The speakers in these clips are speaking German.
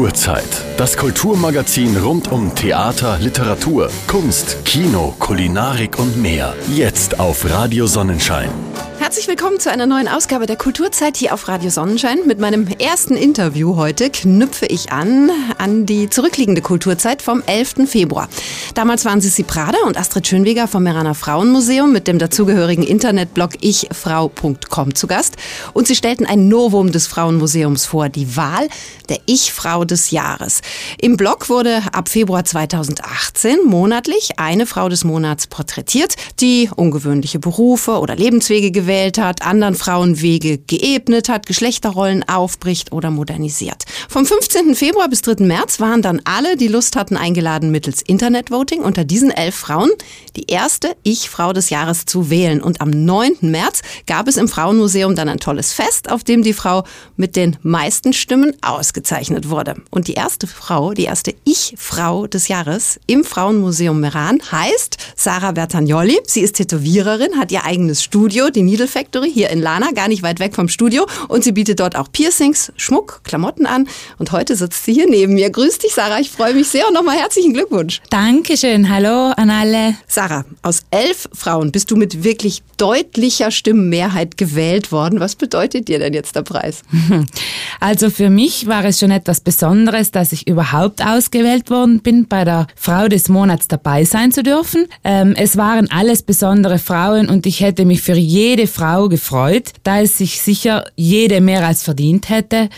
Kulturzeit. Das Kulturmagazin rund um Theater, Literatur, Kunst, Kino, Kulinarik und mehr. Jetzt auf Radio Sonnenschein. Herzlich willkommen zu einer neuen Ausgabe der Kulturzeit hier auf Radio Sonnenschein. Mit meinem ersten Interview heute knüpfe ich an an die zurückliegende Kulturzeit vom 11. Februar. Damals waren Sissi Prada und Astrid Schönweger vom Meraner Frauenmuseum mit dem dazugehörigen Internetblog ichfrau.com zu Gast und sie stellten ein Novum des Frauenmuseums vor, die Wahl der Ich-Frau des Jahres. Im Blog wurde ab Februar 2018 monatlich eine Frau des Monats porträtiert, die ungewöhnliche Berufe oder Lebenswege gewählt gewählt hat, anderen Frauen Wege geebnet hat, Geschlechterrollen aufbricht oder modernisiert. Vom 15. Februar bis 3. März waren dann alle, die Lust hatten, eingeladen mittels Internetvoting unter diesen elf Frauen die erste Ich-Frau des Jahres zu wählen. Und am 9. März gab es im Frauenmuseum dann ein tolles Fest, auf dem die Frau mit den meisten Stimmen ausgezeichnet wurde. Und die erste Frau, die erste Ich-Frau des Jahres im Frauenmuseum Meran heißt Sarah Bertagnoli. Sie ist Tätowiererin, hat ihr eigenes Studio, die Needle Factory hier in Lana, gar nicht weit weg vom Studio. Und sie bietet dort auch Piercings, Schmuck, Klamotten an. Und heute sitzt sie hier neben mir. Grüß dich, Sarah. Ich freue mich sehr und nochmal herzlichen Glückwunsch. Dankeschön. Hallo an alle. Sarah, aus elf Frauen bist du mit wirklich deutlicher Stimmenmehrheit gewählt worden. Was bedeutet dir denn jetzt der Preis? Also für mich war es schon etwas Besonderes, dass ich überhaupt ausgewählt worden bin, bei der Frau des Monats dabei sein zu dürfen. Ähm, es waren alles besondere Frauen und ich hätte mich für jede Frau gefreut, da es sich sicher jede mehr als verdient hätte.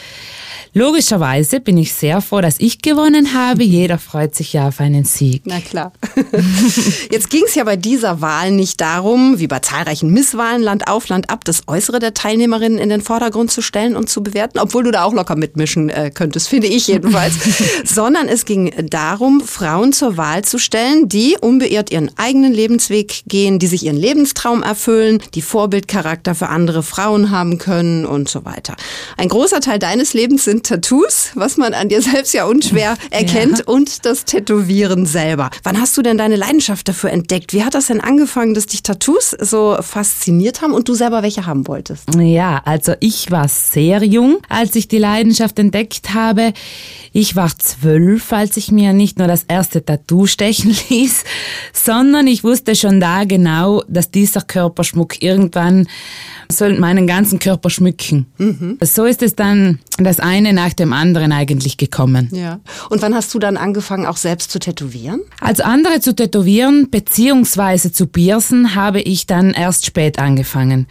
Logischerweise bin ich sehr froh, dass ich gewonnen habe. Jeder freut sich ja auf einen Sieg. Na klar. Jetzt ging es ja bei dieser Wahl nicht darum, wie bei zahlreichen Misswahlen Land auf Land ab, das Äußere der Teilnehmerinnen in den Vordergrund zu stellen und zu bewerten, obwohl du da auch locker mitmischen äh, könntest, finde ich jedenfalls, sondern es ging darum, Frauen zur Wahl zu stellen, die unbeirrt ihren eigenen Lebensweg gehen, die sich ihren Lebenstraum erfüllen, die Vorbildcharakter für andere Frauen haben können und so weiter. Ein großer Teil deines Lebens sind Tattoos, was man an dir selbst ja unschwer erkennt, ja. und das Tätowieren selber. Wann hast du denn deine Leidenschaft dafür entdeckt? Wie hat das denn angefangen, dass dich Tattoos so fasziniert haben und du selber welche haben wolltest? Ja, also ich war sehr jung, als ich die Leidenschaft entdeckt habe. Ich war zwölf, als ich mir nicht nur das erste Tattoo stechen ließ, sondern ich wusste schon da genau, dass dieser Körperschmuck irgendwann soll meinen ganzen Körper schmücken. Mhm. So ist es dann das eine nach dem anderen eigentlich gekommen. Ja. Und wann hast du dann angefangen, auch selbst zu tätowieren? Also andere zu tätowieren beziehungsweise zu piercen habe ich dann erst spät angefangen.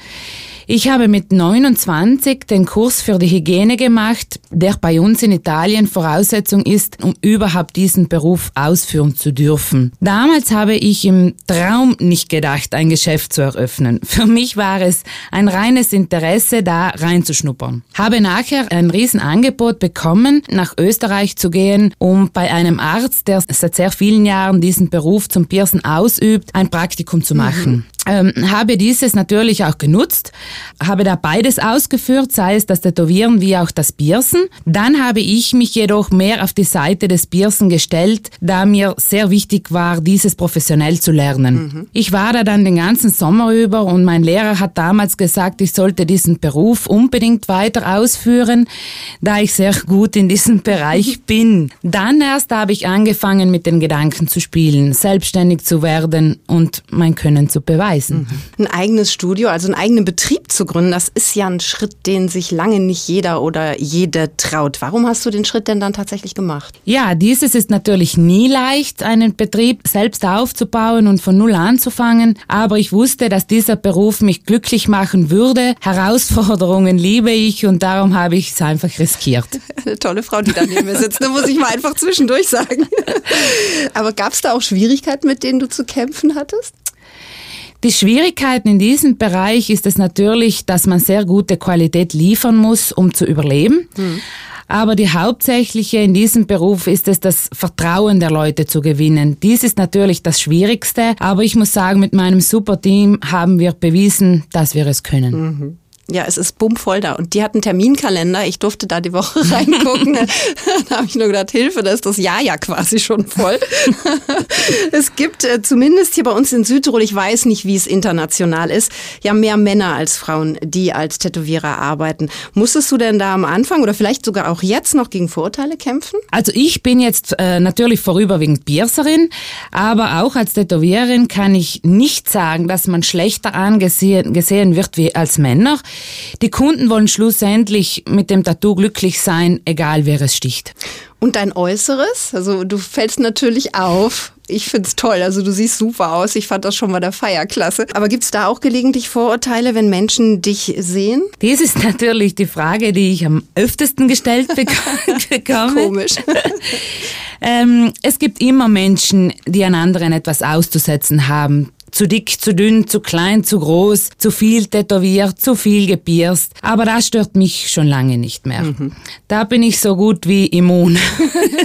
Ich habe mit 29 den Kurs für die Hygiene gemacht, der bei uns in Italien Voraussetzung ist, um überhaupt diesen Beruf ausführen zu dürfen. Damals habe ich im Traum nicht gedacht, ein Geschäft zu eröffnen. Für mich war es ein reines Interesse, da reinzuschnuppern. Habe nachher ein Riesenangebot bekommen, nach Österreich zu gehen, um bei einem Arzt, der seit sehr vielen Jahren diesen Beruf zum Piercen ausübt, ein Praktikum zu machen. Mhm ähm, habe dieses natürlich auch genutzt, habe da beides ausgeführt, sei es das Tätowieren wie auch das Piercen. Dann habe ich mich jedoch mehr auf die Seite des Piercen gestellt, da mir sehr wichtig war, dieses professionell zu lernen. Mhm. Ich war da dann den ganzen Sommer über und mein Lehrer hat damals gesagt, ich sollte diesen Beruf unbedingt weiter ausführen, da ich sehr gut in diesem Bereich bin. Dann erst habe ich angefangen mit den Gedanken zu spielen, selbstständig zu werden und mein Können zu beweisen leisten. Mhm. Ein eigenes Studio, also einen eigenen Betrieb zu gründen, das ist ja ein Schritt, den sich lange nicht jeder oder jede traut. Warum hast du den Schritt denn dann tatsächlich gemacht? Ja, dieses ist natürlich nie leicht, einen Betrieb selbst aufzubauen und von Null anzufangen. Aber ich wusste, dass dieser Beruf mich glücklich machen würde. Herausforderungen liebe ich und darum habe ich es einfach riskiert. Eine tolle Frau, die da neben mir sitzt, da muss ich mal einfach zwischendurch sagen. Aber gab es da auch Schwierigkeiten, mit denen du zu kämpfen hattest? Die Schwierigkeiten in diesem Bereich ist es natürlich, dass man sehr gute Qualität liefern muss, um zu überleben. Mhm. Aber die hauptsächliche in diesem Beruf ist es, das Vertrauen der Leute zu gewinnen. Dies ist natürlich das Schwierigste, aber ich muss sagen, mit meinem Superteam haben wir bewiesen, dass wir es können. Mhm. Ja, es ist bummvoll da. Und die hat einen Terminkalender. Ich durfte da die Woche reingucken. da habe ich nur gedacht, Hilfe, da ist das Jahr ja quasi schon voll. es gibt äh, zumindest hier bei uns in Südtirol, ich weiß nicht, wie es international ist, ja mehr Männer als Frauen, die als Tätowierer arbeiten. Musstest du denn da am Anfang oder vielleicht sogar auch jetzt noch gegen Vorurteile kämpfen? Also ich bin jetzt äh, natürlich vorüberwiegend Piercerin, aber auch als Tätowiererin kann ich nicht sagen, dass man schlechter angesehen gesehen wird wie als Männer. Die Kunden wollen schlussendlich mit dem Tattoo glücklich sein, egal wer es sticht. Und dein Äußeres? Also du fällst natürlich auf. Ich find's toll. Also du siehst super aus. Ich fand das schon bei der Feierklasse. Aber gibt's da auch gelegentlich Vorurteile, wenn Menschen dich sehen? Das ist natürlich die Frage, die ich am öftesten gestellt bekomme. Komisch. ähm, es gibt immer Menschen, die an anderen etwas auszusetzen haben zu dick, zu dünn, zu klein, zu groß, zu viel tätowiert, zu viel gepierst. Aber das stört mich schon lange nicht mehr. Mhm. Da bin ich so gut wie immun.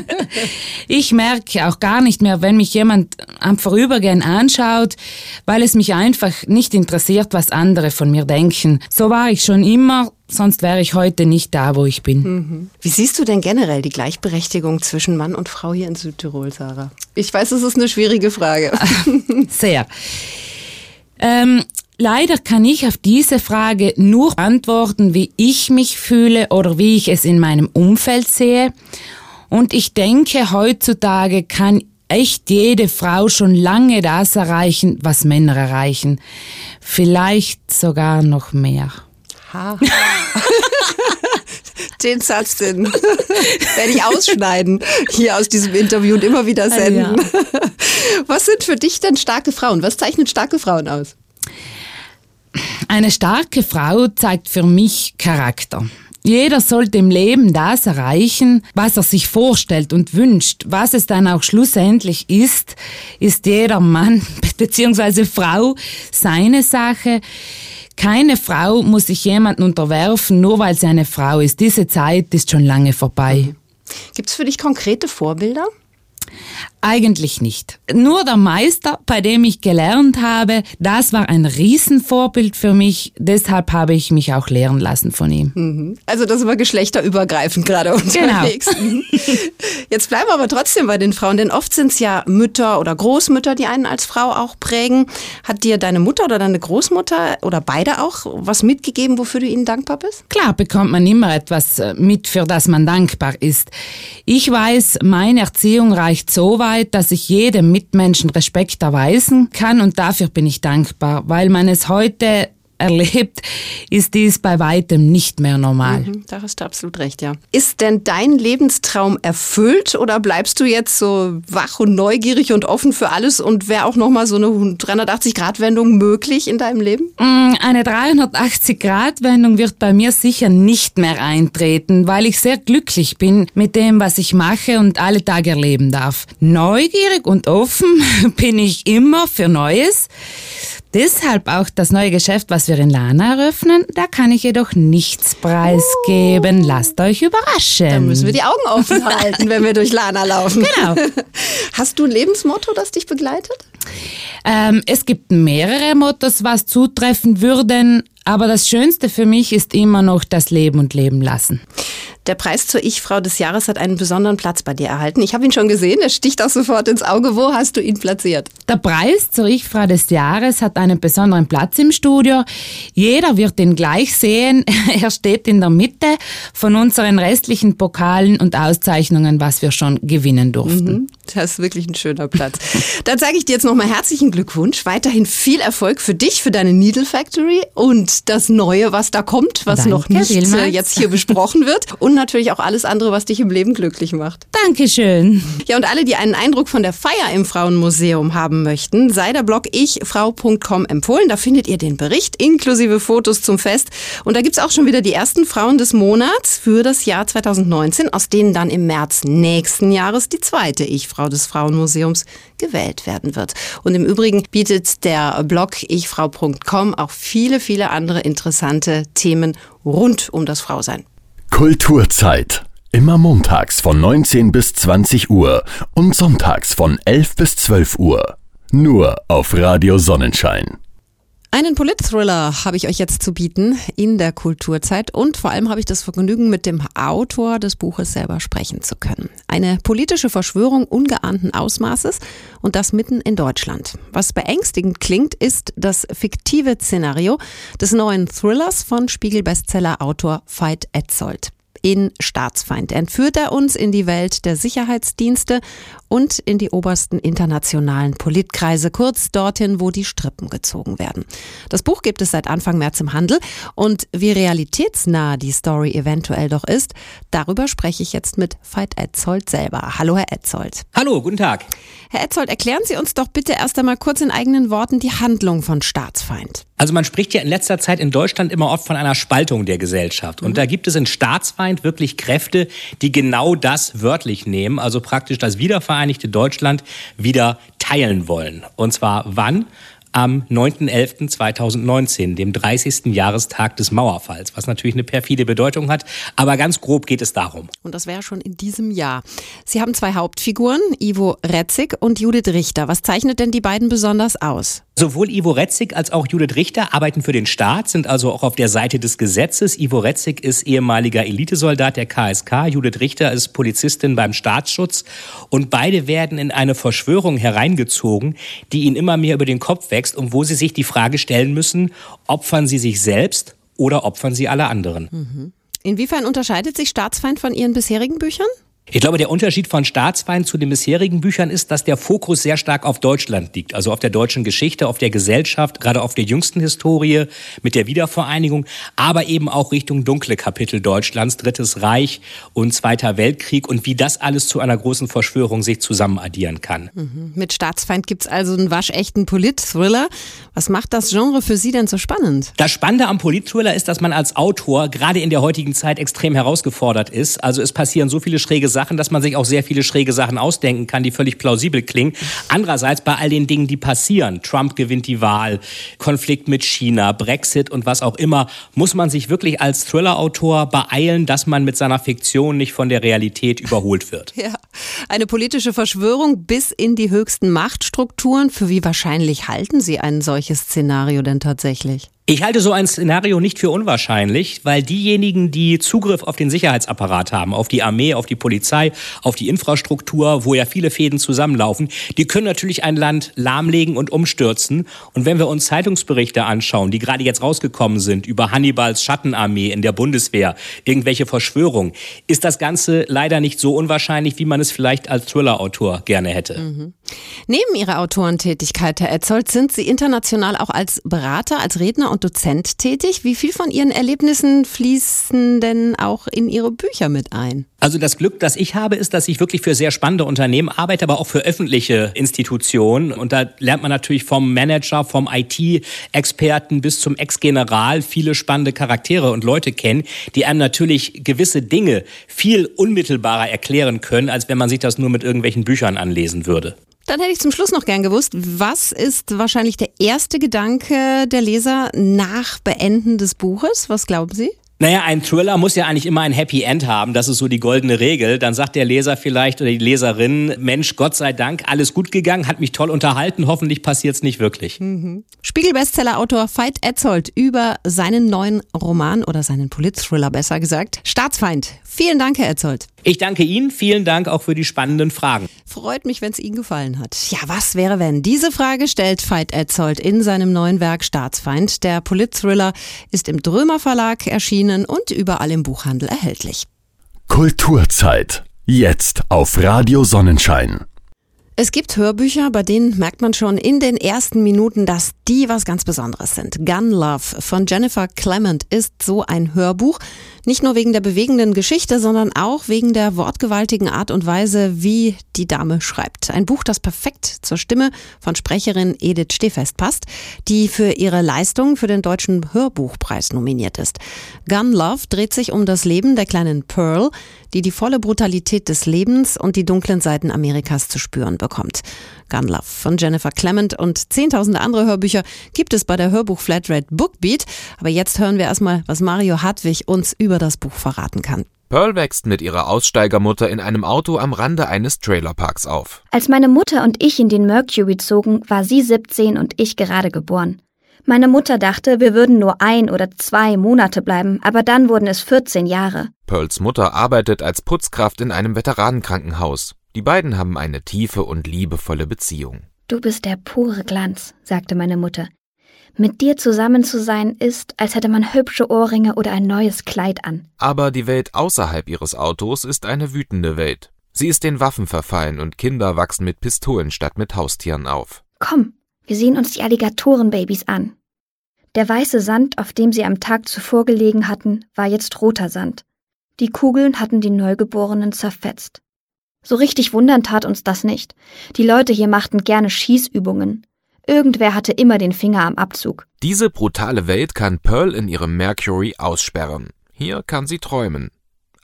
ich merke auch gar nicht mehr, wenn mich jemand am Vorübergehen anschaut, weil es mich einfach nicht interessiert, was andere von mir denken. So war ich schon immer, sonst wäre ich heute nicht da, wo ich bin. Mhm. Wie siehst du denn generell die Gleichberechtigung zwischen Mann und Frau hier in Südtirol, Sarah? Ich weiß, es ist eine schwierige Frage. Sehr. Ähm, leider kann ich auf diese Frage nur antworten, wie ich mich fühle oder wie ich es in meinem Umfeld sehe. Und ich denke, heutzutage kann echt jede Frau schon lange das erreichen, was Männer erreichen. Vielleicht sogar noch mehr. Ha. den Satz, den werde ich ausschneiden hier aus diesem Interview und immer wieder senden. Ja. Was sind für dich denn starke Frauen? Was zeichnet starke Frauen aus? Eine starke Frau zeigt für mich Charakter. Jeder sollte im Leben das erreichen, was er sich vorstellt und wünscht. Was es dann auch schlussendlich ist, ist jeder Mann bzw. Frau seine Sache. Keine Frau muss sich jemandem unterwerfen, nur weil sie eine Frau ist. Diese Zeit ist schon lange vorbei. Gibt es für dich konkrete Vorbilder? Eigentlich nicht. Nur der Meister, bei dem ich gelernt habe, das war ein Riesenvorbild für mich. Deshalb habe ich mich auch lehren lassen von ihm. Mhm. Also das war geschlechterübergreifend gerade unterwegs. Genau. Jetzt bleiben wir aber trotzdem bei den Frauen, denn oft sind es ja Mütter oder Großmütter, die einen als Frau auch prägen. Hat dir deine Mutter oder deine Großmutter oder beide auch was mitgegeben, wofür du ihnen dankbar bist? Klar bekommt man immer etwas äh, mit, für das man dankbar ist. Ich weiß, meine Erziehung reicht so weit, Möglichkeit, dass ich jedem Mitmenschen Respekt erweisen kann und dafür bin ich dankbar, weil man es heute erlebt, ist dies bei weitem nicht mehr normal. Mhm, da hast du absolut recht, ja. Ist denn dein Lebenstraum erfüllt oder bleibst du jetzt so wach und neugierig und offen für alles und wäre auch nochmal so eine 380-Grad-Wendung möglich in deinem Leben? Mm, eine 380-Grad-Wendung wird bei mir sicher nicht mehr eintreten, weil ich sehr glücklich bin mit dem, was ich mache und alle Tage erleben darf. Neugierig und offen bin ich immer für Neues. Deshalb auch das neue Geschäft, was wir in Lana eröffnen. Da kann ich jedoch nichts preisgeben. Uh. Lasst euch überraschen. Dann müssen wir die Augen offen halten, wenn wir durch Lana laufen. Genau. Hast du ein Lebensmotto, das dich begleitet? Ähm, es gibt mehrere Mottos, was zutreffen würden. Aber das Schönste für mich ist immer noch das Leben und Leben lassen. Der Preis zur Ich-Frau des Jahres hat einen besonderen Platz bei dir erhalten. Ich habe ihn schon gesehen, er sticht auch sofort ins Auge. Wo hast du ihn platziert? Der Preis zur Ich-Frau des Jahres hat einen besonderen Platz im Studio. Jeder wird ihn gleich sehen. Er steht in der Mitte von unseren restlichen Pokalen und Auszeichnungen, was wir schon gewinnen durften. Mhm, das ist wirklich ein schöner Platz. Dann sage ich dir jetzt nochmal herzlichen Glückwunsch. Weiterhin viel Erfolg für dich, für deine Needle Factory und das Neue, was da kommt, was Danke, noch nicht äh, jetzt hier besprochen wird. Und natürlich auch alles andere, was dich im Leben glücklich macht. Dankeschön. Ja, und alle, die einen Eindruck von der Feier im Frauenmuseum haben möchten, sei der Blog ichfrau.com empfohlen. Da findet ihr den Bericht inklusive Fotos zum Fest. Und da gibt's auch schon wieder die ersten Frauen des Monats für das Jahr 2019, aus denen dann im März nächsten Jahres die zweite Ich-Frau des Frauenmuseums gewählt werden wird. Und im Übrigen bietet der Blog ichfrau.com auch viele, viele andere interessante Themen rund um das Frausein. Kulturzeit. Immer montags von 19 bis 20 Uhr und sonntags von 11 bis 12 Uhr. Nur auf Radio Sonnenschein. Einen Polit-Thriller habe ich euch jetzt zu bieten in der Kulturzeit und vor allem habe ich das Vergnügen, mit dem Autor des Buches selber sprechen zu können. Eine politische Verschwörung ungeahnten Ausmaßes und das mitten in Deutschland. Was beängstigend klingt, ist das fiktive Szenario des neuen Thrillers von Spiegel-Bestseller-Autor Veit Etzold in Staatsfeind entführt er uns in die Welt der Sicherheitsdienste und in die obersten internationalen Politkreise, kurz dorthin, wo die Strippen gezogen werden. Das Buch gibt es seit Anfang März im Handel und wie realitätsnah die Story eventuell doch ist, darüber spreche ich jetzt mit Veit Etzold selber. Hallo, Herr Etzold. Hallo, guten Tag. Herr Etzold, erklären Sie uns doch bitte erst einmal kurz in eigenen Worten die Handlung von Staatsfeind. Also man spricht ja in letzter Zeit in Deutschland immer oft von einer Spaltung der Gesellschaft. Und mhm. da gibt es in Staatsfeind wirklich Kräfte, die genau das wörtlich nehmen, also praktisch das wiedervereinigte Deutschland wieder teilen wollen. Und zwar wann? am 9.11.2019, dem 30. Jahrestag des Mauerfalls, was natürlich eine perfide Bedeutung hat. Aber ganz grob geht es darum. Und das wäre schon in diesem Jahr. Sie haben zwei Hauptfiguren, Ivo Retzig und Judith Richter. Was zeichnet denn die beiden besonders aus? Sowohl Ivo Retzig als auch Judith Richter arbeiten für den Staat, sind also auch auf der Seite des Gesetzes. Ivo Retzig ist ehemaliger Elitesoldat der KSK, Judith Richter ist Polizistin beim Staatsschutz und beide werden in eine Verschwörung hereingezogen, die ihnen immer mehr über den Kopf wächst und wo sie sich die Frage stellen müssen, opfern sie sich selbst oder opfern sie alle anderen. Mhm. Inwiefern unterscheidet sich Staatsfeind von Ihren bisherigen Büchern? Ich glaube, der Unterschied von Staatsfeind zu den bisherigen Büchern ist, dass der Fokus sehr stark auf Deutschland liegt, also auf der deutschen Geschichte, auf der Gesellschaft, gerade auf der jüngsten Historie mit der Wiedervereinigung, aber eben auch Richtung dunkle Kapitel Deutschlands, Drittes Reich und Zweiter Weltkrieg und wie das alles zu einer großen Verschwörung sich zusammenaddieren kann. Mhm. Mit Staatsfeind gibt's also einen waschechten Polit-Thriller. Was macht das Genre für Sie denn so spannend? Das Spannende am Polit-Thriller ist, dass man als Autor gerade in der heutigen Zeit extrem herausgefordert ist. Also es passieren so viele schräge Sachen, dass man sich auch sehr viele schräge Sachen ausdenken kann, die völlig plausibel klingen. Andererseits bei all den Dingen, die passieren, Trump gewinnt die Wahl, Konflikt mit China, Brexit und was auch immer, muss man sich wirklich als Thriller-Autor beeilen, dass man mit seiner Fiktion nicht von der Realität überholt wird. Ja, eine politische Verschwörung bis in die höchsten Machtstrukturen. Für wie wahrscheinlich halten Sie ein solches Szenario denn tatsächlich? Ich halte so ein Szenario nicht für unwahrscheinlich, weil diejenigen, die Zugriff auf den Sicherheitsapparat haben, auf die Armee, auf die Polizei, auf die Infrastruktur, wo ja viele Fäden zusammenlaufen, die können natürlich ein Land lahmlegen und umstürzen. Und wenn wir uns Zeitungsberichte anschauen, die gerade jetzt rausgekommen sind über Hannibals Schattenarmee in der Bundeswehr, irgendwelche Verschwörungen, ist das Ganze leider nicht so unwahrscheinlich, wie man es vielleicht als Thriller-Autor gerne hätte. Mhm. Neben Ihrer Autorentätigkeit, Herr Etzold, sind Sie international auch als Berater, als Redner und Dozent tätig. Wie viel von Ihren Erlebnissen fließen denn auch in Ihre Bücher mit ein? Also das Glück, das ich habe, ist, dass ich wirklich für sehr spannende Unternehmen arbeite, aber auch für öffentliche Institutionen. Und da lernt man natürlich vom Manager, vom IT-Experten bis zum Ex-General viele spannende Charaktere und Leute kennen, die einem natürlich gewisse Dinge viel unmittelbarer erklären können, als wenn man sich das nur mit irgendwelchen Büchern anlesen würde. Dann hätte ich zum Schluss noch gern gewusst, was ist wahrscheinlich der erste Gedanke der Leser nach Beenden des Buches? Was glauben Sie? Naja, ein Thriller muss ja eigentlich immer ein Happy End haben. Das ist so die goldene Regel. Dann sagt der Leser vielleicht oder die Leserin, Mensch, Gott sei Dank, alles gut gegangen, hat mich toll unterhalten, hoffentlich passiert es nicht wirklich. Mhm. Spiegel-Bestseller-Autor Veit Etzold über seinen neuen Roman oder seinen Polit-Thriller besser gesagt, Staatsfeind. Vielen Dank, Herr Etzold. Ich danke Ihnen. Vielen Dank auch für die spannenden Fragen. Freut mich, wenn es Ihnen gefallen hat. Ja, was wäre, wenn? Diese Frage stellt Veit Etzold in seinem neuen Werk Staatsfeind. Der Polit-Thriller ist im Drömer Verlag erschienen und überall im Buchhandel erhältlich. Kulturzeit. Jetzt auf Radio Sonnenschein. Es gibt Hörbücher, bei denen merkt man schon in den ersten Minuten, dass die was ganz Besonderes sind. Gun Love von Jennifer Clement ist so ein Hörbuch. Nicht nur wegen der bewegenden Geschichte, sondern auch wegen der wortgewaltigen Art und Weise, wie die Dame schreibt. Ein Buch, das perfekt zur Stimme von Sprecherin Edith Stehfest passt, die für ihre Leistung für den Deutschen Hörbuchpreis nominiert ist. Gun Love dreht sich um das Leben der kleinen Pearl, die die volle Brutalität des Lebens und die dunklen Seiten Amerikas zu spüren bekommt. Gun Love von Jennifer Clement und zehntausende andere Hörbücher gibt es bei der Hörbuch Flatrate Bookbeat. Aber jetzt hören wir erstmal, was Mario Hartwig uns über das Buch verraten kann. Pearl wächst mit ihrer Aussteigermutter in einem Auto am Rande eines Trailerparks auf. Als meine Mutter und ich in den Mercury zogen, war sie 17 und ich gerade geboren. Meine Mutter dachte, wir würden nur ein oder zwei Monate bleiben, aber dann wurden es 14 Jahre. Pearls Mutter arbeitet als Putzkraft in einem Veteranenkrankenhaus. Die beiden haben eine tiefe und liebevolle Beziehung. Du bist der pure Glanz, sagte meine Mutter. Mit dir zusammen zu sein ist, als hätte man hübsche Ohrringe oder ein neues Kleid an. Aber die Welt außerhalb ihres Autos ist eine wütende Welt. Sie ist den Waffen verfallen und Kinder wachsen mit Pistolen statt mit Haustieren auf. Komm, wir sehen uns die Alligatorenbabys an. Der weiße Sand, auf dem sie am Tag zuvor gelegen hatten, war jetzt roter Sand. Die Kugeln hatten die Neugeborenen zerfetzt. So richtig wundern tat uns das nicht. Die Leute hier machten gerne Schießübungen. Irgendwer hatte immer den Finger am Abzug. Diese brutale Welt kann Pearl in ihrem Mercury aussperren. Hier kann sie träumen.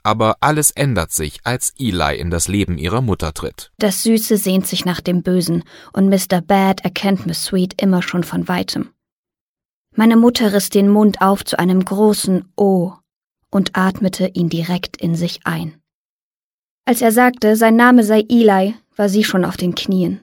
Aber alles ändert sich, als Eli in das Leben ihrer Mutter tritt. Das Süße sehnt sich nach dem Bösen und Mr. Bad erkennt Miss Sweet immer schon von weitem. Meine Mutter riss den Mund auf zu einem großen O und atmete ihn direkt in sich ein. Als er sagte, sein Name sei Eli, war sie schon auf den Knien.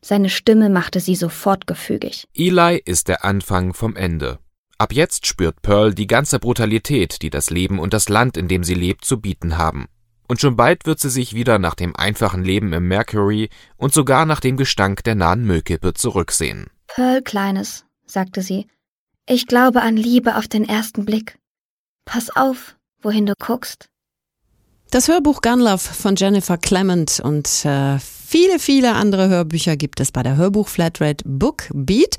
Seine Stimme machte sie sofort gefügig. Eli ist der Anfang vom Ende. Ab jetzt spürt Pearl die ganze Brutalität, die das Leben und das Land, in dem sie lebt, zu bieten haben. Und schon bald wird sie sich wieder nach dem einfachen Leben im Mercury und sogar nach dem Gestank der nahen Müllkippe zurücksehen. Pearl, Kleines, sagte sie, ich glaube an Liebe auf den ersten Blick. Pass auf, wohin du guckst. Das Hörbuch Gun Love von Jennifer Clement und äh, viele, viele andere Hörbücher gibt es bei der Hörbuch Flatrate Book Beat.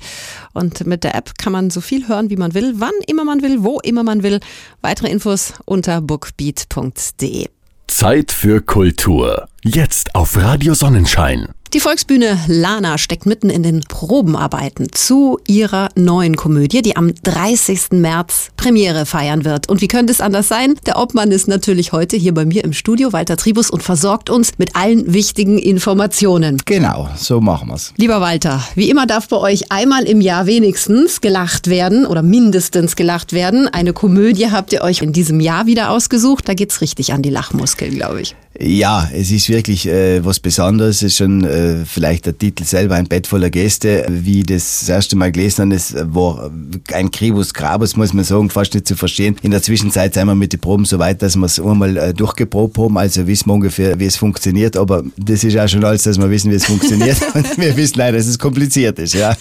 Und mit der App kann man so viel hören, wie man will, wann immer man will, wo immer man will. Weitere Infos unter bookbeat.de. Zeit für Kultur. Jetzt auf Radio Sonnenschein. Die Volksbühne Lana steckt mitten in den Probenarbeiten zu ihrer neuen Komödie, die am 30. März Premiere feiern wird. Und wie könnte es anders sein? Der Obmann ist natürlich heute hier bei mir im Studio, Walter Tribus, und versorgt uns mit allen wichtigen Informationen. Genau, so machen wir's. Lieber Walter, wie immer darf bei euch einmal im Jahr wenigstens gelacht werden oder mindestens gelacht werden. Eine Komödie habt ihr euch in diesem Jahr wieder ausgesucht. Da geht's richtig an die Lachmuskeln, glaube ich. Ja, es ist wirklich äh, was Besonderes. Es ist schon äh, vielleicht der Titel selber ein Bett voller Gäste. Wie ich das, das erste Mal gelesen habe, es war ein Kribus Grabus, muss man sagen, fast nicht zu verstehen. In der Zwischenzeit sind wir mit den Proben so weit, dass wir es einmal äh, durchgeprobt haben. Also wissen wir ungefähr, wie es funktioniert. Aber das ist auch schon alles, dass wir wissen, wie es funktioniert. Und wir wissen leider, dass es kompliziert ist. Ja.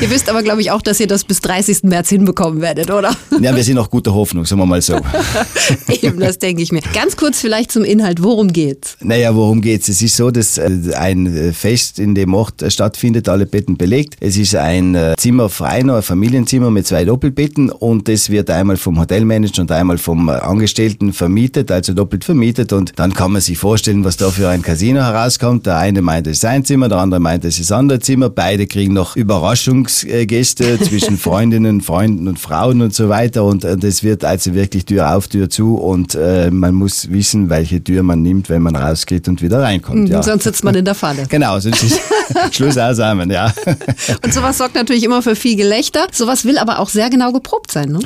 Ihr wisst aber, glaube ich, auch, dass ihr das bis 30. März hinbekommen werdet, oder? Ja, wir sind noch guter Hoffnung, sagen wir mal so. Eben, das denke ich mir. Ganz kurz vielleicht zum Inhalt. Worum geht's? Naja, worum geht's? Es ist so, dass äh, ein Fest in dem Ort äh, stattfindet, alle Betten belegt. Es ist ein äh, Zimmer frei, noch ein Familienzimmer mit zwei Doppelbetten und das wird einmal vom Hotelmanager und einmal vom Angestellten vermietet, also doppelt vermietet und dann kann man sich vorstellen, was da für ein Casino herauskommt. Der eine meint, es ist sein Zimmer, der andere meint, es ist ein anderes Zimmer. Beide kriegen noch Überraschungsgäste zwischen Freundinnen, Freunden und Frauen und so weiter und das wird also wirklich Tür auf, Tür zu und äh, man muss wissen, welche Tür man nimmt, wenn man rausgeht und wieder reinkommt. Mhm, ja. Sonst sitzt man in der Falle. Genau, sonst ist Schluss aussamen, ja. Und sowas sorgt natürlich immer für viel Gelächter. Sowas will aber auch sehr genau geprobt sein, ne?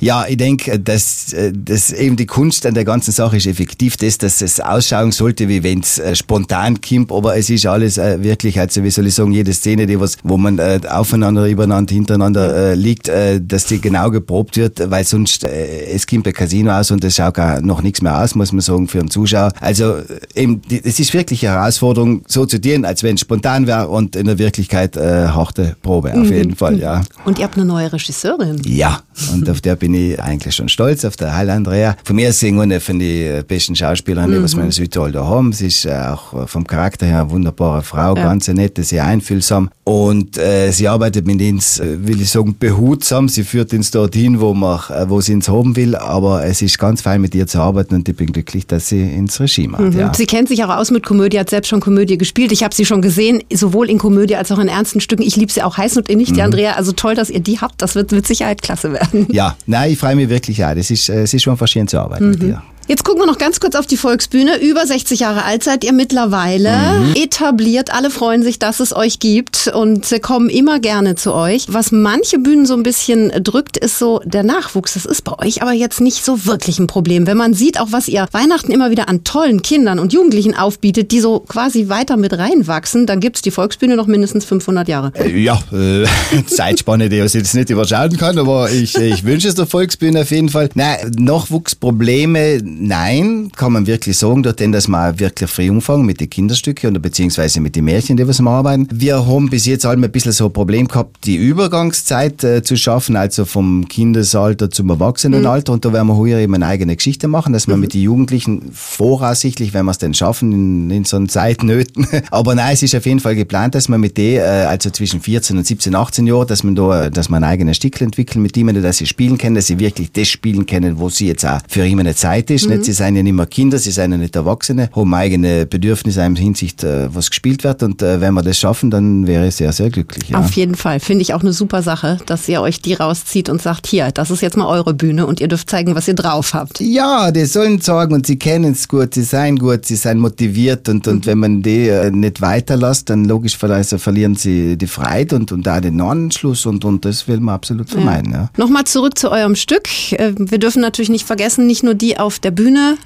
Ja, ich denke, dass, dass eben die Kunst an der ganzen Sache ist effektiv das, dass es ausschauen sollte, wie wenn es spontan kommt, aber es ist alles wirklich, also wie soll ich sagen, jede Szene, die was, wo man aufeinander, übereinander, hintereinander liegt, dass die genau geprobt wird, weil sonst es kommt ein Casino aus und es schaut gar noch nichts mehr aus, muss man sagen, für einen Zuschauer. Also eben, es ist wirklich eine Herausforderung, so zu dienen, als wenn es spontan wäre und in der Wirklichkeit äh, harte Probe, auf jeden Fall, ja. Und ihr habt eine neue Regisseurin. Ja, und auf der bin ich eigentlich schon stolz, auf der Heil Andrea. Von mir sie eine von den besten Schauspielerinnen, mhm. was wir in Südtirol da haben. Sie ist auch vom Charakter her eine wunderbare Frau, ja. ganz nette, sehr einfühlsam. Und äh, sie arbeitet mit uns, will ich sagen, behutsam. Sie führt uns dorthin, wo, man, wo sie uns haben will, aber es ist ganz fein mit ihr zu arbeiten und ich bin glücklich, dass sie ins Regime hat. Mhm. Ja. Sie kennt sich auch aus mit Komödie, hat selbst schon Komödie gespielt. Ich habe sie schon gesehen, sowohl in Komödie als auch in ernsten Stücken. Ich liebe sie auch heiß und innig, mhm. die Andrea. Also toll, dass ihr die habt. Das wird mit Sicherheit klasse werden. Ja, nein, ich freue mich wirklich auch. Das ist, es ist schon verschieden zu arbeiten mhm. mit dir. Jetzt gucken wir noch ganz kurz auf die Volksbühne. Über 60 Jahre alt seid ihr mittlerweile. Mhm. Etabliert. Alle freuen sich, dass es euch gibt und kommen immer gerne zu euch. Was manche Bühnen so ein bisschen drückt, ist so der Nachwuchs. Das ist bei euch aber jetzt nicht so wirklich ein Problem. Wenn man sieht, auch was ihr Weihnachten immer wieder an tollen Kindern und Jugendlichen aufbietet, die so quasi weiter mit reinwachsen, dann gibt's die Volksbühne noch mindestens 500 Jahre. Äh, ja, äh, Zeitspanne, die ich jetzt nicht überschauen kann, aber ich, ich wünsche es der Volksbühne auf jeden Fall. Nein, Nachwuchsprobleme, nein, kann man wirklich sagen, durch den, dass wir wirklich früh umfangen mit den Kinderstücken oder beziehungsweise mit den Märchen, die wir arbeiten. Wir haben bis jetzt alle ein bisschen so ein Problem gehabt, die Übergangszeit äh, zu schaffen, also vom Kindesalter zum Erwachsenenalter. Mhm. Und da werden wir heuer eben eine eigene Geschichte machen, dass wir mhm. mit den Jugendlichen voraussichtlich, wenn wir es denn schaffen, in, in so einen Zeitnöten. Aber nein, es ist auf jeden Fall geplant, dass wir mit denen, äh, also zwischen 14 und 17, 18 Jahren, dass man da, dass wir einen eigenen Stickel entwickeln mit denen, dass sie spielen können, dass sie wirklich das spielen können, wo sie jetzt auch für immer eine Zeit ist. Mhm. Nicht, sie sind ja nicht mehr Kinder, sie sind ja nicht Erwachsene, haben eigene Bedürfnisse in Hinsicht, äh, was gespielt wird. Und äh, wenn wir das schaffen, dann wäre ich sehr, sehr glücklich. Ja. Auf jeden Fall. Finde ich auch eine super Sache, dass ihr euch die rauszieht und sagt, hier, das ist jetzt mal eure Bühne und ihr dürft zeigen, was ihr drauf habt. Ja, die sollen sagen und sie kennen es gut, sie seien gut, sie seien motiviert und, und mhm. wenn man die äh, nicht weiterlässt, dann logisch verlieren sie die Freiheit und, und da den Anschluss und, und das will man absolut vermeiden. Ja. Ja. Nochmal zurück zu eurem Stück. Wir dürfen natürlich nicht vergessen, nicht nur die auf der Bühne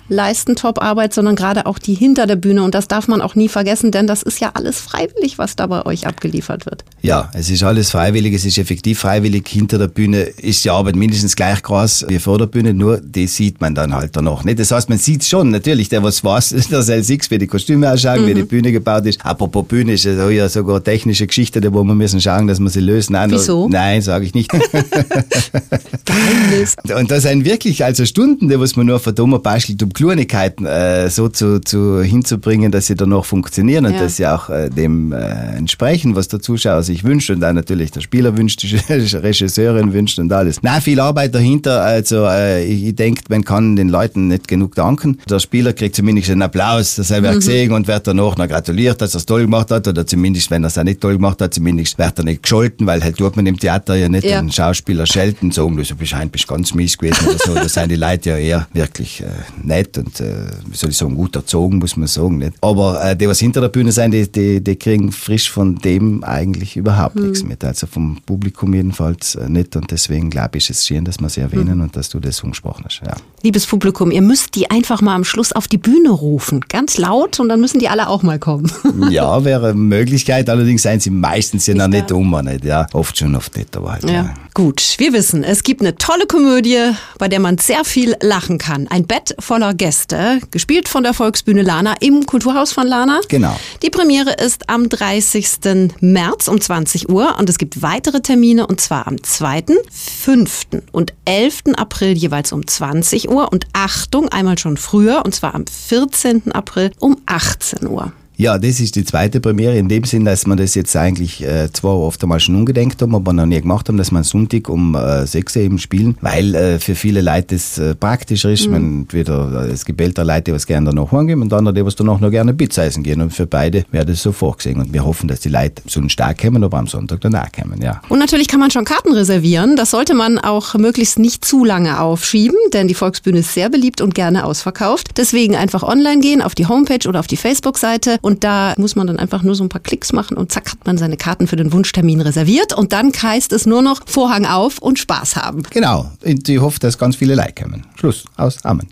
leisten Top-Arbeit, sondern gerade auch die hinter der Bühne und das darf man auch nie vergessen, denn das ist ja alles freiwillig, was da bei euch abgeliefert wird. Ja, es ist alles freiwillig, es ist effektiv freiwillig. Hinter der Bühne ist die Arbeit mindestens gleich groß wie vor der Bühne, nur die sieht man dann halt danach nicht. Das heißt, man sieht schon, natürlich, der was weiß, der soll six, wie die Kostüme ausschauen, mhm. wie die Bühne gebaut ist. Apropos Bühne ist es ja sogar technische Geschichte, wo wir müssen schauen, dass wir sie lösen. Nein, Wieso? Nein, sage ich nicht. Geheimnis. Und das sind wirklich also Stunden, die was man nur verdammt bastelt, um Kleinigkeiten äh, so zu, zu hinzubringen, dass sie danach funktionieren und ja. dass sie auch äh, dem äh, entsprechen, was der Zuschauer sich wünscht und dann natürlich der Spieler wünscht, die Regisseurin wünscht und alles. Na, viel Arbeit dahinter. Also äh, ich, ich denke, man kann den Leuten nicht genug danken. Der Spieler kriegt zumindest einen Applaus, das er mhm. gesehen und wird danach noch gratuliert, dass er es toll gemacht hat oder zumindest, wenn er es auch nicht toll gemacht hat, zumindest wird er nicht gescholten, weil halt tut man im Theater ja nicht ja. den Schauspieler schelten, sagen, du bist ganz mies gewesen oder so. Da sind die Leute ja eher wirklich äh, nett und, äh, wie soll ich sagen, gut erzogen, muss man sagen. Nicht? Aber äh, die, was hinter der Bühne sind, die, die, die kriegen frisch von dem eigentlich überhaupt mhm. nichts mit. Also vom Publikum jedenfalls äh, nicht und deswegen glaube ich, ist es schön, dass wir sie erwähnen mhm. und dass du das angesprochen hast. Ja. Liebes Publikum, ihr müsst die einfach mal am Schluss auf die Bühne rufen, ganz laut und dann müssen die alle auch mal kommen. ja, wäre eine Möglichkeit, allerdings seien sie meistens ja noch nicht um, nicht, ja. Oft schon, oft nicht, aber halt. Ja. ja. Gut, wir wissen, es gibt eine tolle Komödie, bei der man sehr viel lachen kann. Ein Bett voller Gäste, gespielt von der Volksbühne Lana im Kulturhaus von Lana. Genau. Die Premiere ist am 30. März um 20 Uhr und es gibt weitere Termine und zwar am 2., 5. und 11. April jeweils um 20 Uhr und Achtung, einmal schon früher und zwar am 14. April um 18 Uhr. Ja, das ist die zweite Premiere in dem Sinn, dass wir das jetzt eigentlich äh, zwar oft einmal schon umgedenkt haben, aber noch nie gemacht haben, dass wir Sonntag um äh, 6 Uhr eben spielen, weil äh, für viele Leute das äh, praktischer ist. Mhm. Man, entweder, äh, es gibt ältere Leute, die was gerne danach heimgehen und andere, die was danach noch gerne Pizza essen gehen. Und für beide wäre das so vorgesehen. Und wir hoffen, dass die Leute so stark kommen, aber am Sonntag danach kommen, ja. Und natürlich kann man schon Karten reservieren. Das sollte man auch möglichst nicht zu lange aufschieben, denn die Volksbühne ist sehr beliebt und gerne ausverkauft. Deswegen einfach online gehen auf die Homepage oder auf die Facebook-Seite und da muss man dann einfach nur so ein paar Klicks machen und zack hat man seine Karten für den Wunschtermin reserviert. Und dann heißt es nur noch Vorhang auf und Spaß haben. Genau. Ich hoffe, dass ganz viele Like kommen. Schluss. Aus. Amen.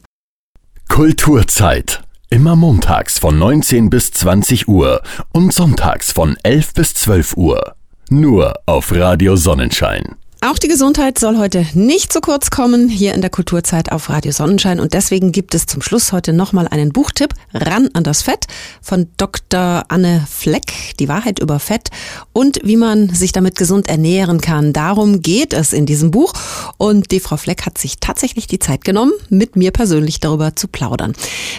Kulturzeit. Immer montags von 19 bis 20 Uhr und sonntags von 11 bis 12 Uhr. Nur auf Radio Sonnenschein. Auch die Gesundheit soll heute nicht zu kurz kommen hier in der Kulturzeit auf Radio Sonnenschein und deswegen gibt es zum Schluss heute nochmal einen Buchtipp ran an das Fett von Dr. Anne Fleck, die Wahrheit über Fett und wie man sich damit gesund ernähren kann. Darum geht es in diesem Buch und die Frau Fleck hat sich tatsächlich die Zeit genommen, mit mir persönlich darüber zu plaudern.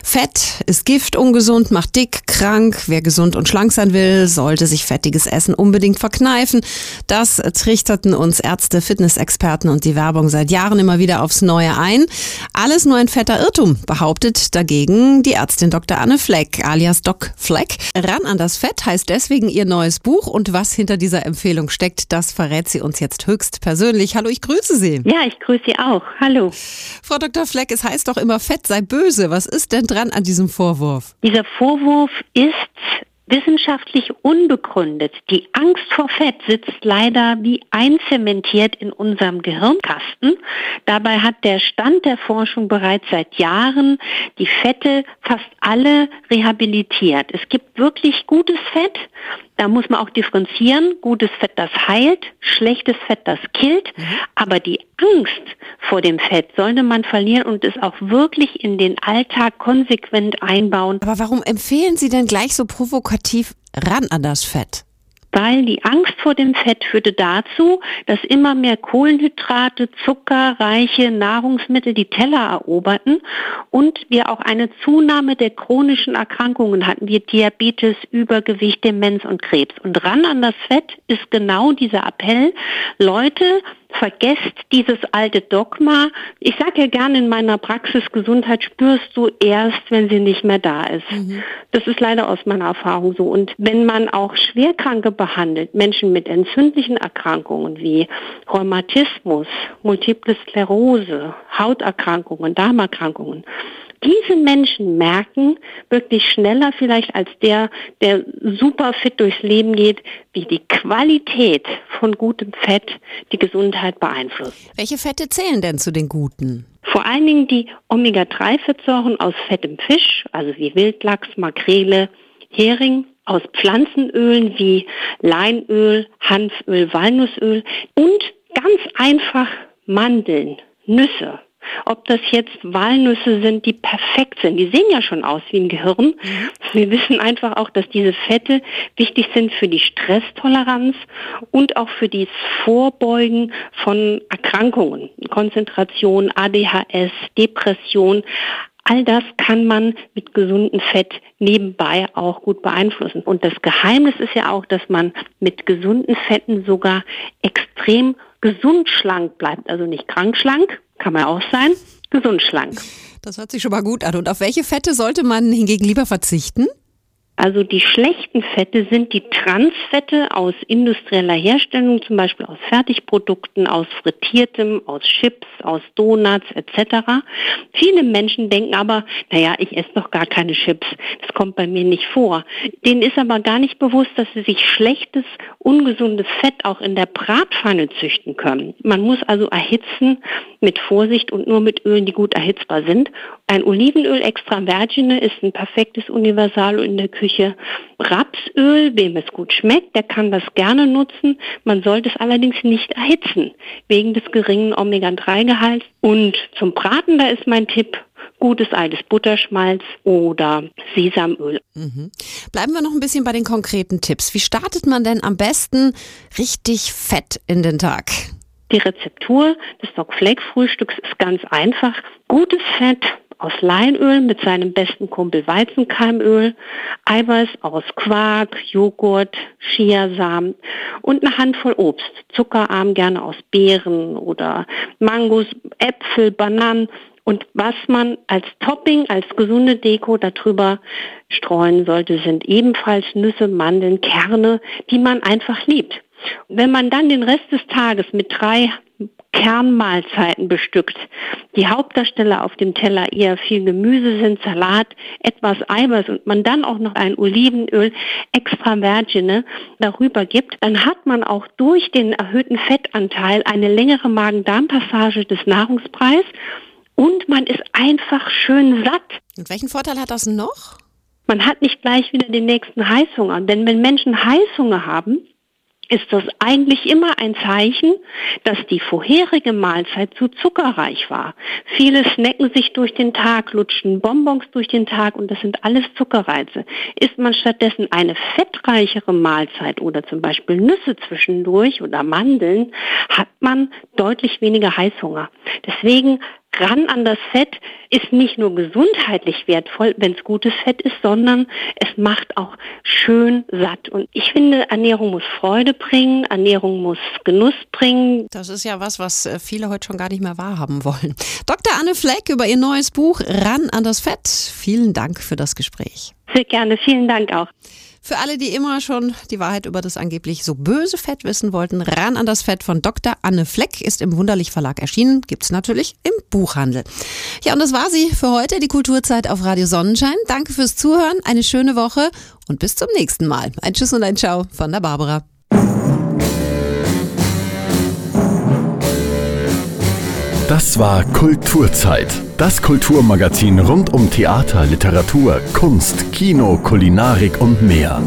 Fett ist Gift, ungesund, macht dick, krank. Wer gesund und schlank sein will, sollte sich fettiges Essen unbedingt verkneifen. Das trichterten uns Ärzte Ärzte, Fitnessexperten und die Werbung seit Jahren immer wieder aufs Neue ein. Alles nur ein fetter Irrtum, behauptet dagegen die Ärztin Dr. Anne Fleck, alias Doc Fleck. Ran an das Fett heißt deswegen ihr neues Buch und was hinter dieser Empfehlung steckt, das verrät sie uns jetzt höchst persönlich. Hallo, ich grüße Sie. Ja, ich grüße Sie auch. Hallo. Frau Dr. Fleck, es heißt doch immer, Fett sei böse. Was ist denn dran an diesem Vorwurf? Dieser Vorwurf ist wissenschaftlich unbegründet. Die Angst vor Fett sitzt leider wie einzementiert in unserem Gehirnkasten. Dabei hat der Stand der Forschung bereits seit Jahren die Fette fast alle rehabilitiert. Es gibt wirklich gutes Fett, da muss man auch differenzieren. Gutes Fett, das heilt, schlechtes Fett, das killt. Mhm. Aber die Angst vor dem Fett sollte man verlieren und es auch wirklich in den Alltag konsequent einbauen. Aber warum empfehlen Sie denn gleich so provokativ ran an das Fett? weil die Angst vor dem Fett führte dazu, dass immer mehr Kohlenhydrate, zuckerreiche Nahrungsmittel die Teller eroberten und wir auch eine Zunahme der chronischen Erkrankungen hatten, wie Diabetes, Übergewicht, Demenz und Krebs. Und ran an das Fett ist genau dieser Appell, Leute, vergesst dieses alte Dogma. Ich sage ja gerne in meiner Praxis, Gesundheit spürst du erst, wenn sie nicht mehr da ist. Mhm. Das ist leider aus meiner Erfahrung so. Und wenn man auch Schwerkranke behandelt, Menschen mit entzündlichen Erkrankungen wie Rheumatismus, Multiple Sklerose, Hauterkrankungen, Darmerkrankungen, diese Menschen merken wirklich schneller vielleicht als der, der super fit durchs Leben geht, wie die Qualität von gutem Fett die Gesundheit beeinflusst. Welche Fette zählen denn zu den guten? Vor allen Dingen die Omega-3-Fettsäuren aus fettem Fisch, also wie Wildlachs, Makrele, Hering, aus Pflanzenölen wie Leinöl, Hanföl, Walnussöl und ganz einfach Mandeln, Nüsse, ob das jetzt Walnüsse sind, die perfekt sind. Die sehen ja schon aus wie ein Gehirn. Mhm. Wir wissen einfach auch, dass diese Fette wichtig sind für die Stresstoleranz und auch für das Vorbeugen von Erkrankungen, Konzentration, ADHS, Depression. All das kann man mit gesundem Fett nebenbei auch gut beeinflussen. Und das Geheimnis ist ja auch, dass man mit gesunden Fetten sogar extrem gesund schlank bleibt. Also nicht krank schlank, kann man auch sein, gesund schlank. Das hört sich schon mal gut an. Und auf welche Fette sollte man hingegen lieber verzichten? Also die schlechten Fette sind die Transfette aus industrieller Herstellung, zum Beispiel aus Fertigprodukten, aus frittiertem, aus Chips, aus Donuts etc. Viele Menschen denken aber, naja, ich esse doch gar keine Chips, das kommt bei mir nicht vor. Denen ist aber gar nicht bewusst, dass sie sich schlechtes, ungesundes Fett auch in der Bratpfanne züchten können. Man muss also erhitzen mit Vorsicht und nur mit Ölen, die gut erhitzbar sind. Ein Olivenöl extra virgine ist ein perfektes Universal in der Küche. Rapsöl, wem es gut schmeckt, der kann das gerne nutzen. Man sollte es allerdings nicht erhitzen, wegen des geringen Omega-3-Gehalts. Und zum Braten, da ist mein Tipp, gutes altes Butterschmalz oder Sesamöl. Mhm. Bleiben wir noch ein bisschen bei den konkreten Tipps. Wie startet man denn am besten richtig fett in den Tag? Die Rezeptur des Doc Flake Frühstücks ist ganz einfach. Gutes Fett aus Leinöl mit seinem besten Kumpel Weizenkeimöl, Eiweiß aus Quark, Joghurt, Chiasamen und eine Handvoll Obst. Zuckerarm gerne aus Beeren oder Mangos, Äpfel, Bananen und was man als Topping, als gesunde Deko darüber streuen sollte, sind ebenfalls Nüsse, Mandeln, Kerne, die man einfach liebt. Wenn man dann den Rest des Tages mit drei Kernmahlzeiten bestückt. Die Hauptdarsteller auf dem Teller eher viel Gemüse sind, Salat, etwas Eiweiß und man dann auch noch ein Olivenöl extra virgine darüber gibt, dann hat man auch durch den erhöhten Fettanteil eine längere Magen-Darm-Passage des Nahrungspreises und man ist einfach schön satt. Und welchen Vorteil hat das noch? Man hat nicht gleich wieder den nächsten Heißhunger, denn wenn Menschen Heißhunger haben, ist das eigentlich immer ein Zeichen, dass die vorherige Mahlzeit zu zuckerreich war. Viele snacken sich durch den Tag, lutschen Bonbons durch den Tag und das sind alles Zuckerreize. Isst man stattdessen eine fettreichere Mahlzeit oder zum Beispiel Nüsse zwischendurch oder Mandeln, hat man deutlich weniger Heißhunger. Deswegen ran an das Fett ist nicht nur gesundheitlich wertvoll, wenn es gutes Fett ist, sondern es macht auch schön satt. Und ich finde, Ernährung muss Freude bringen, Ernährung muss Genuss bringen. Das ist ja was, was äh, viele heute schon gar nicht mehr wahrhaben wollen. Dr. Anne Fleck über ihr neues Buch Ran an das Fett. Vielen Dank für das Gespräch. Sehr gerne, vielen Dank auch. Für alle, die immer schon die Wahrheit über das angeblich so böse Fett wissen wollten, ran an das Fett von Dr. Anne Fleck ist im Wunderlich Verlag erschienen, gibt's natürlich im Buchhandel. Ja, und das war sie für heute, die Kulturzeit auf Radio Sonnenschein. Danke fürs Zuhören, eine schöne Woche und bis zum nächsten Mal. Ein Tschüss und ein Ciao von der Barbara. Das war Kulturzeit. Das Kulturmagazin rund um Theater, Literatur, Kunst, Kino, Kulinarik und mehr.